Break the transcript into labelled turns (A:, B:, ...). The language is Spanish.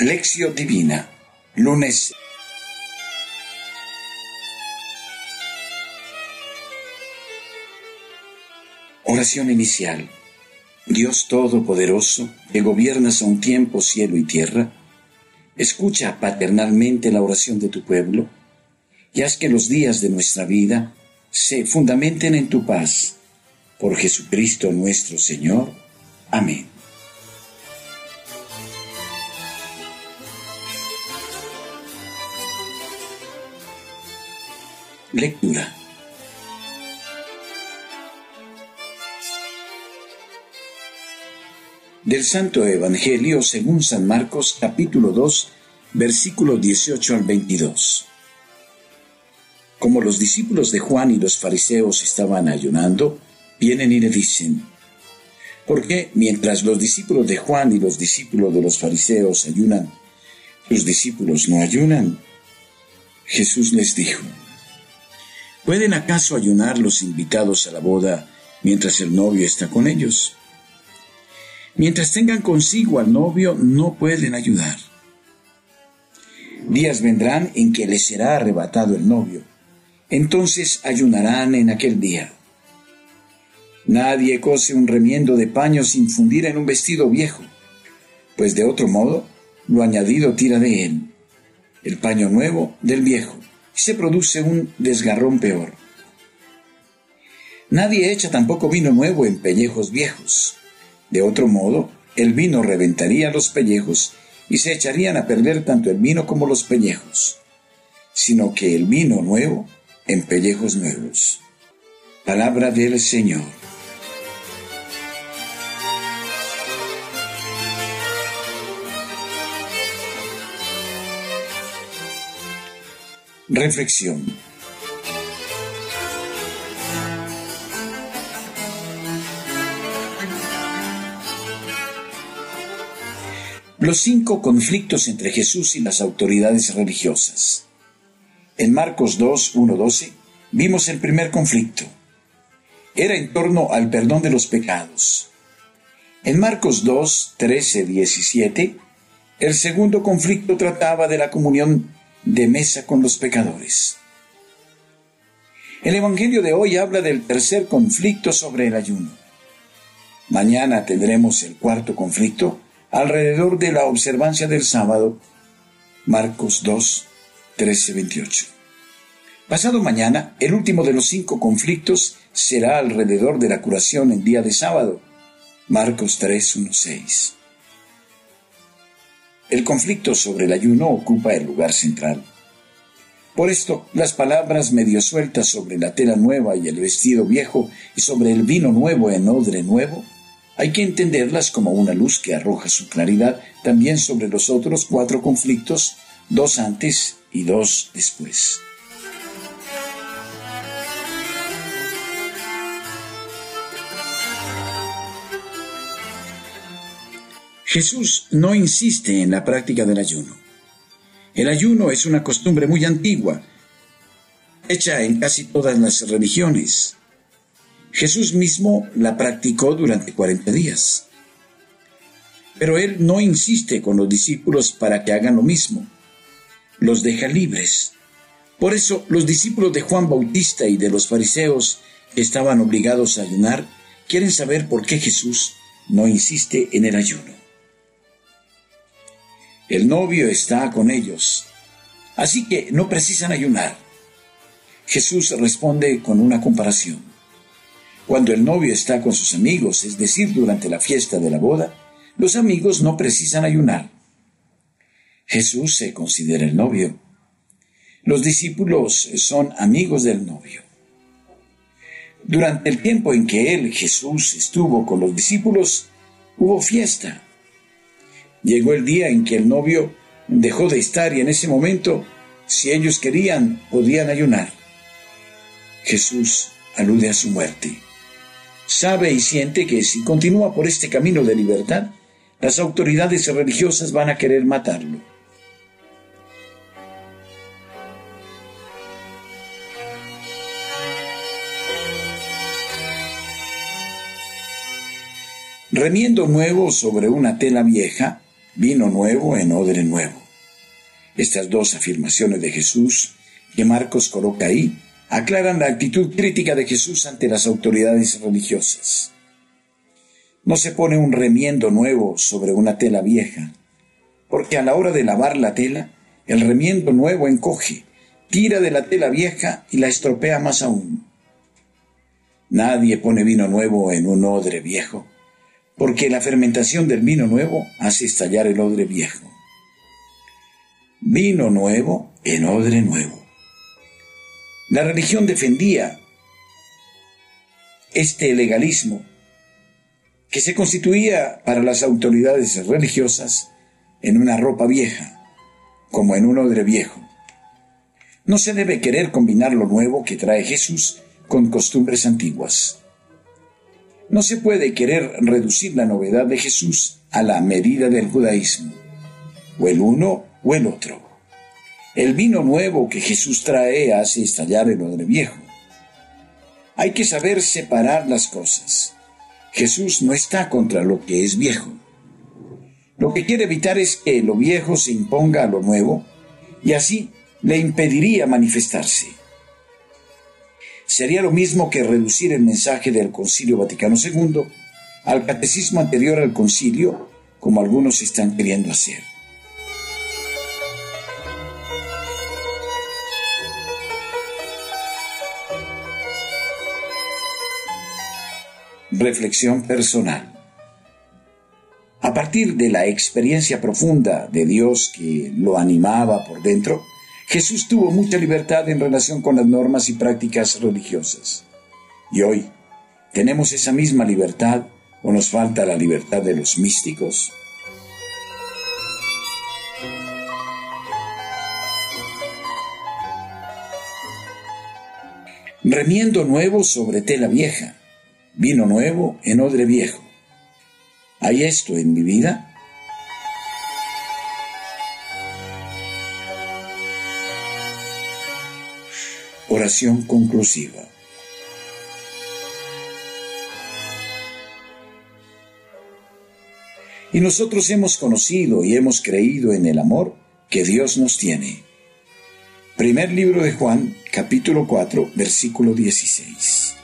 A: Lección Divina, lunes. Oración inicial. Dios Todopoderoso, que gobiernas a un tiempo cielo y tierra, escucha paternalmente la oración de tu pueblo y haz que los días de nuestra vida se fundamenten en tu paz. Por Jesucristo nuestro Señor. Amén. Lectura. Del Santo Evangelio según San Marcos capítulo 2 versículos 18 al 22. Como los discípulos de Juan y los fariseos estaban ayunando, vienen y le dicen, ¿por qué mientras los discípulos de Juan y los discípulos de los fariseos ayunan, tus discípulos no ayunan? Jesús les dijo, ¿Pueden acaso ayunar los invitados a la boda mientras el novio está con ellos? Mientras tengan consigo al novio, no pueden ayudar. Días vendrán en que les será arrebatado el novio. Entonces ayunarán en aquel día. Nadie cose un remiendo de paño sin fundir en un vestido viejo, pues de otro modo lo añadido tira de él, el paño nuevo del viejo se produce un desgarrón peor. Nadie echa tampoco vino nuevo en pellejos viejos. De otro modo, el vino reventaría los pellejos y se echarían a perder tanto el vino como los pellejos, sino que el vino nuevo en pellejos nuevos. Palabra del Señor. Reflexión. Los cinco conflictos entre Jesús y las autoridades religiosas. En Marcos 2, 1, 12 vimos el primer conflicto. Era en torno al perdón de los pecados. En Marcos 2, 13, 17, el segundo conflicto trataba de la comunión de mesa con los pecadores. El Evangelio de hoy habla del tercer conflicto sobre el ayuno. Mañana tendremos el cuarto conflicto alrededor de la observancia del sábado. Marcos 2, 13, 28. Pasado mañana, el último de los cinco conflictos será alrededor de la curación en día de sábado. Marcos 3, 1, 6. El conflicto sobre el ayuno ocupa el lugar central. Por esto, las palabras medio sueltas sobre la tela nueva y el vestido viejo y sobre el vino nuevo en odre nuevo, hay que entenderlas como una luz que arroja su claridad también sobre los otros cuatro conflictos, dos antes y dos después. Jesús no insiste en la práctica del ayuno. El ayuno es una costumbre muy antigua, hecha en casi todas las religiones. Jesús mismo la practicó durante 40 días. Pero él no insiste con los discípulos para que hagan lo mismo. Los deja libres. Por eso los discípulos de Juan Bautista y de los fariseos que estaban obligados a ayunar quieren saber por qué Jesús no insiste en el ayuno. El novio está con ellos, así que no precisan ayunar. Jesús responde con una comparación. Cuando el novio está con sus amigos, es decir, durante la fiesta de la boda, los amigos no precisan ayunar. Jesús se considera el novio. Los discípulos son amigos del novio. Durante el tiempo en que él, Jesús, estuvo con los discípulos, hubo fiesta. Llegó el día en que el novio dejó de estar y en ese momento, si ellos querían, podían ayunar. Jesús alude a su muerte. Sabe y siente que si continúa por este camino de libertad, las autoridades religiosas van a querer matarlo. Remiendo nuevo sobre una tela vieja, vino nuevo en odre nuevo. Estas dos afirmaciones de Jesús que Marcos coloca ahí aclaran la actitud crítica de Jesús ante las autoridades religiosas. No se pone un remiendo nuevo sobre una tela vieja, porque a la hora de lavar la tela, el remiendo nuevo encoge, tira de la tela vieja y la estropea más aún. Nadie pone vino nuevo en un odre viejo, porque la fermentación del vino nuevo hace estallar el odre viejo. Vino nuevo en odre nuevo. La religión defendía este legalismo que se constituía para las autoridades religiosas en una ropa vieja, como en un odre viejo. No se debe querer combinar lo nuevo que trae Jesús con costumbres antiguas. No se puede querer reducir la novedad de Jesús a la medida del judaísmo, o el uno o el otro. El vino nuevo que Jesús trae hace estallar el odre viejo. Hay que saber separar las cosas. Jesús no está contra lo que es viejo. Lo que quiere evitar es que lo viejo se imponga a lo nuevo y así le impediría manifestarse. Sería lo mismo que reducir el mensaje del Concilio Vaticano II al catecismo anterior al concilio, como algunos están queriendo hacer. Reflexión personal. A partir de la experiencia profunda de Dios que lo animaba por dentro, Jesús tuvo mucha libertad en relación con las normas y prácticas religiosas. Y hoy, ¿tenemos esa misma libertad o nos falta la libertad de los místicos? Remiendo nuevo sobre tela vieja vino nuevo en odre viejo. ¿Hay esto en mi vida? Oración conclusiva. Y nosotros hemos conocido y hemos creído en el amor que Dios nos tiene. Primer libro de Juan, capítulo 4, versículo 16.